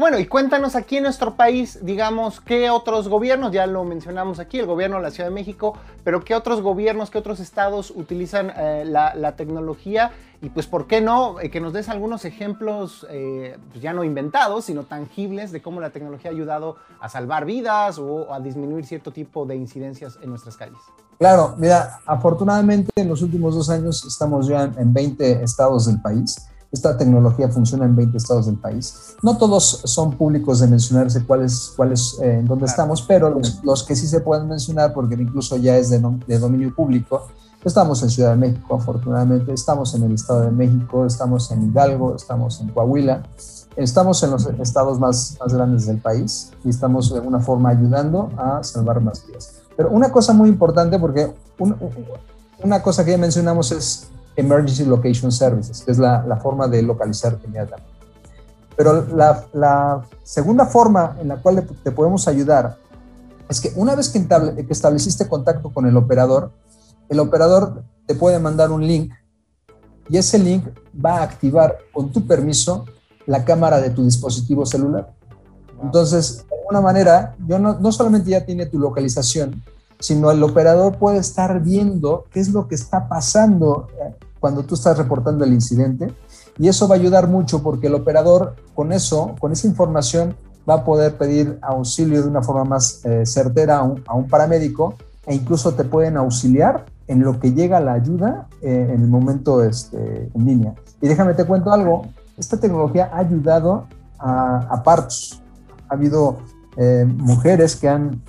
Bueno, y cuéntanos aquí en nuestro país, digamos, qué otros gobiernos, ya lo mencionamos aquí, el gobierno de la Ciudad de México, pero qué otros gobiernos, qué otros estados utilizan eh, la, tecnología y pues, ¿por qué no? Eh, que nos des algunos ejemplos, eh, pues ya no inventados, sino tangibles de cómo la tecnología ha ayudado a salvar vidas o a disminuir cierto tipo de incidencias en nuestras calles. Claro, mira, afortunadamente en los últimos dos años estamos ya en 20 estados del país esta tecnología funciona en 20 estados del país. No todos son públicos de mencionarse cuáles, cuáles eh, en dónde estamos, pero los, que sí se pueden mencionar, porque incluso ya es de, de, dominio público, estamos en Ciudad de México, afortunadamente, estamos en el Estado de México, estamos en Hidalgo, estamos en Coahuila, estamos en los estados más, más grandes del país y estamos de alguna forma ayudando a salvar más vidas. Pero una cosa muy importante, porque una cosa que ya mencionamos es Emergency Location Services, que es la, la forma de localizar inmediatamente. Pero la, la, segunda forma en la cual te podemos ayudar es que una vez que, que estableciste contacto con el operador, el operador te puede mandar un link y ese link va a activar con tu permiso la cámara de tu dispositivo celular. Entonces, de alguna manera, yo no, no solamente ya tiene tu localización, sino el operador puede estar viendo qué es lo que está pasando eh, cuando tú estás reportando el incidente y eso va a ayudar mucho porque el operador con eso, con esa información, va a poder pedir auxilio de una forma más eh, certera a un, paramédico e incluso te pueden auxiliar en lo que llega la ayuda eh, en el momento este, en línea. Y déjame te cuento algo, esta tecnología ha ayudado a, partos. Ha habido mujeres que han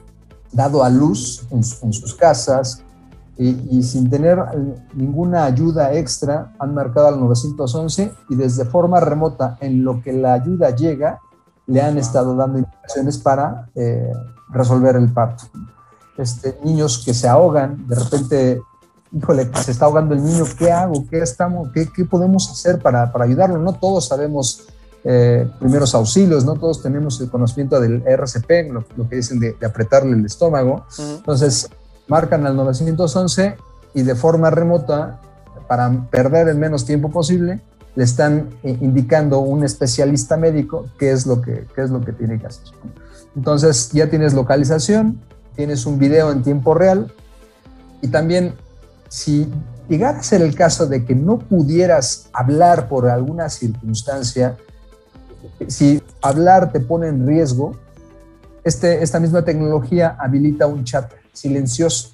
dado a luz en, sus casas y, sin tener ninguna ayuda extra han marcado al 911 y desde forma remota en lo que la ayuda llega le han estado dando indicaciones para eh, resolver el parto. Este, niños que se ahogan, de repente, híjole, se está ahogando el niño, ¿qué hago? ¿Qué, estamos, qué, qué podemos hacer para, para ayudarlo? No todos sabemos eh, primeros auxilios, no todos tenemos el conocimiento del RCP, lo, que dicen de, apretarle el estómago. Entonces, marcan al 911 y de forma remota, para perder el menos tiempo posible, le están eh, indicando un especialista médico qué es lo que, qué es lo que tiene que hacer. Entonces, ya tienes localización, tienes un video en tiempo real y también si llegara a ser el caso de que no pudieras hablar por alguna circunstancia, si hablar te pone en riesgo, este, esta misma tecnología habilita un chat silencioso.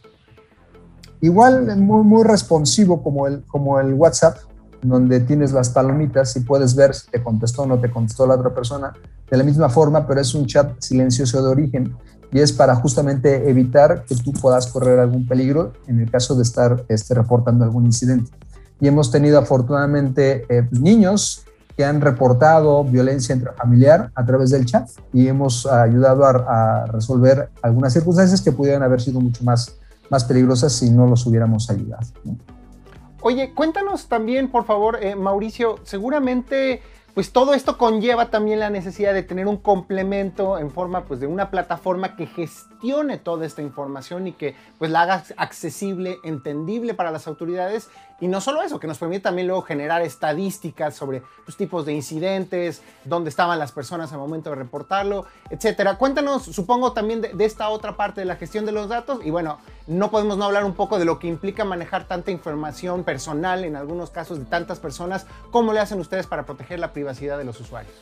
Igual muy, muy responsivo como el, como el WhatsApp, donde tienes las palomitas y puedes ver si te contestó o no te contestó la otra persona. De la misma forma, pero es un chat silencioso de origen y es para justamente evitar que tú puedas correr algún peligro en el caso de estar este, reportando algún incidente. Y hemos tenido afortunadamente eh, niños que han reportado violencia intrafamiliar a través del chat y hemos ayudado a, resolver algunas circunstancias que pudieran haber sido mucho más, más peligrosas si no los hubiéramos ayudado. Oye, cuéntanos también, por favor, eh, Mauricio, seguramente pues todo esto conlleva también la necesidad de tener un complemento en forma pues de una plataforma que gestione toda esta información y que pues la haga accesible, entendible para las autoridades y no solo eso, que nos permite también luego generar estadísticas sobre pues, tipos de incidentes, dónde estaban las personas al momento de reportarlo, etcétera. Cuéntanos, supongo, también de, esta otra parte de la gestión de los datos. Y bueno, no podemos no hablar un poco de lo que implica manejar tanta información personal, en algunos casos de tantas personas. ¿Cómo le hacen ustedes para proteger la privacidad de los usuarios?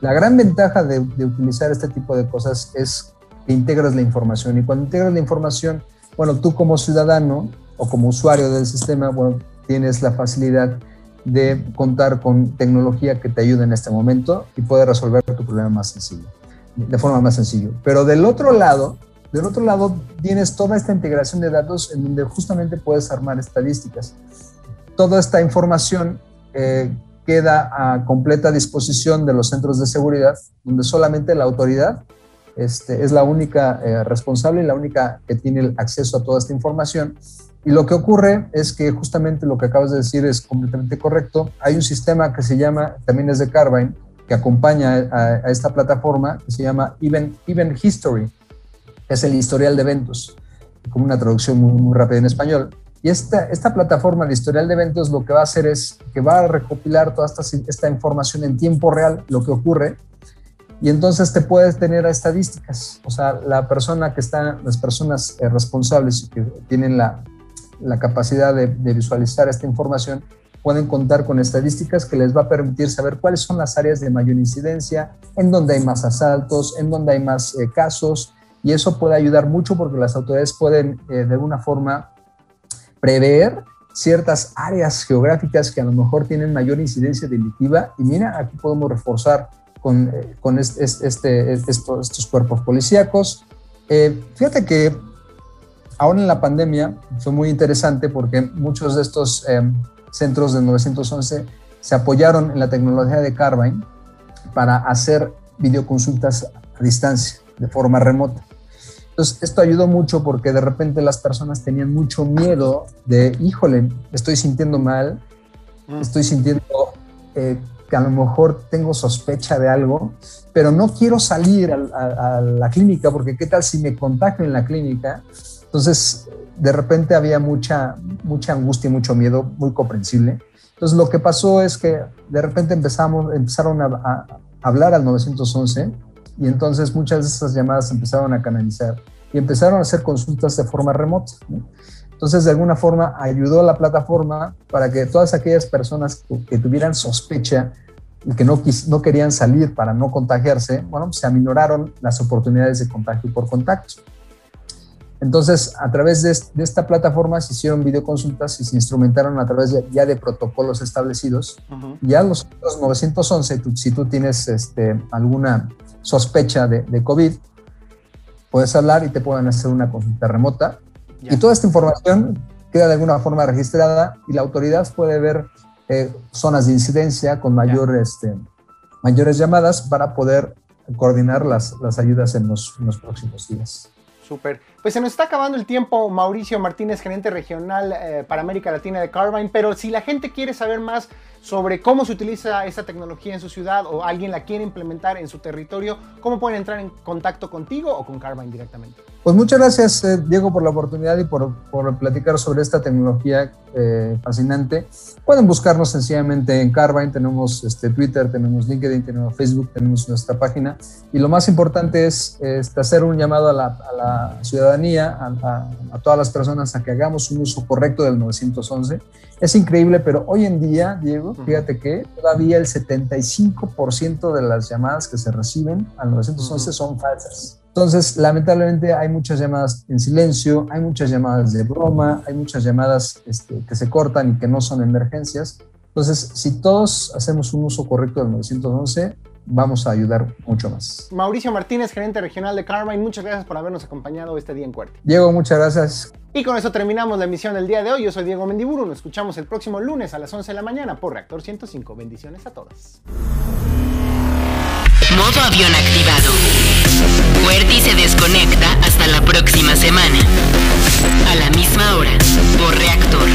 La gran ventaja de, de utilizar este tipo de cosas es que integras la información. Y cuando integras la información, bueno, tú como ciudadano o como usuario del sistema, bueno, tienes la facilidad de contar con tecnología que te ayude en este momento y puede resolver tu problema más sencillo, de forma más sencilla. Pero del otro lado, del otro lado tienes toda esta integración de datos en donde justamente puedes armar estadísticas. Toda esta información eh, queda a completa disposición de los centros de seguridad, donde solamente la autoridad este, es la única eh, responsable y la única que tiene el acceso a toda esta información. Y lo que ocurre es que justamente lo que acabas de decir es completamente correcto. Hay un sistema que se llama, también es de Carbine, que acompaña a, esta plataforma, que se llama Event, History, es el historial de eventos, como una traducción muy rápida en español. Y esta, esta plataforma de historial de eventos lo que va a hacer es que va a recopilar toda esta, esta información en tiempo real, lo que ocurre, y entonces te puedes tener estadísticas. O sea, la persona que está, las personas eh, responsables que tienen la, la capacidad de, visualizar esta información, pueden contar con estadísticas que les va a permitir saber cuáles son las áreas de mayor incidencia, en donde hay más asaltos, en donde hay más eh, casos, y eso puede ayudar mucho porque las autoridades pueden eh, de alguna forma prever ciertas áreas geográficas que a lo mejor tienen mayor incidencia delictiva. Y mira, aquí podemos reforzar con, eh, con este, este, estos, cuerpos policíacos. Eh, fíjate que ahora en la pandemia fue muy interesante porque muchos de estos eh, centros de 911 se apoyaron en la tecnología de Carbine para hacer videoconsultas a distancia, de forma remota. Entonces, esto ayudó mucho porque de repente las personas tenían mucho miedo de, híjole, estoy sintiendo mal, mm. estoy sintiendo eh, que a lo mejor tengo sospecha de algo, pero no quiero salir a, la clínica porque qué tal si me contagio en la clínica. Entonces, de repente había mucha, mucha angustia y mucho miedo, muy comprensible. Entonces, lo que pasó es que de repente empezamos, empezaron a, a hablar al 911 y entonces muchas de esas llamadas empezaron a canalizar y empezaron a hacer consultas de forma remota. Entonces, de alguna forma, ayudó a la plataforma para que todas aquellas personas que, tuvieran sospecha y que no, no querían salir para no contagiarse, bueno, se aminoraron las oportunidades de contagio por contacto. Entonces, a través de, esta plataforma se hicieron videoconsultas y se instrumentaron a través ya de protocolos establecidos. Ya los, 911, si tú tienes este, alguna sospecha de, de, COVID, puedes hablar y te pueden hacer una consulta remota. Y toda esta información queda de alguna forma registrada y la autoridad puede ver eh, zonas de incidencia con mayor, este, mayores llamadas para poder coordinar las, las ayudas en los, en los próximos días. Súper. Pues se nos está acabando el tiempo, Mauricio Martínez, gerente regional eh, para América Latina de Carbine, pero si la gente quiere saber más sobre cómo se utiliza esta tecnología en su ciudad o alguien la quiere implementar en su territorio, ¿cómo pueden entrar en contacto contigo o con Carbine directamente? Pues muchas gracias, eh, Diego, por la oportunidad y por, por platicar sobre esta tecnología eh, fascinante. Pueden buscarnos sencillamente en Carbine, tenemos este, Twitter, tenemos LinkedIn, tenemos Facebook, tenemos nuestra página. Y lo más importante es este, hacer un llamado a la, a la ciudadanía, a, a, todas las personas, a que hagamos un uso correcto del 911. Es increíble, pero hoy en día, Diego, fíjate que todavía el 75% de las llamadas que se reciben al 911 son falsas. Entonces, lamentablemente hay muchas llamadas en silencio, hay muchas llamadas de broma, hay muchas llamadas este, que se cortan y que no son emergencias. Entonces, si todos hacemos un uso correcto del 911, vamos a ayudar mucho más. Mauricio Martínez, gerente regional de Carmine, muchas gracias por habernos acompañado este día en Cuerte. Diego, muchas gracias. Y con eso terminamos la emisión del día de hoy. Yo soy Diego Mendiburu. Nos escuchamos el próximo lunes a las 11 de la mañana por Reactor 105. Bendiciones a todas. Modo avión activado. Cuerti se desconecta hasta la próxima semana. A la misma hora, por Reactor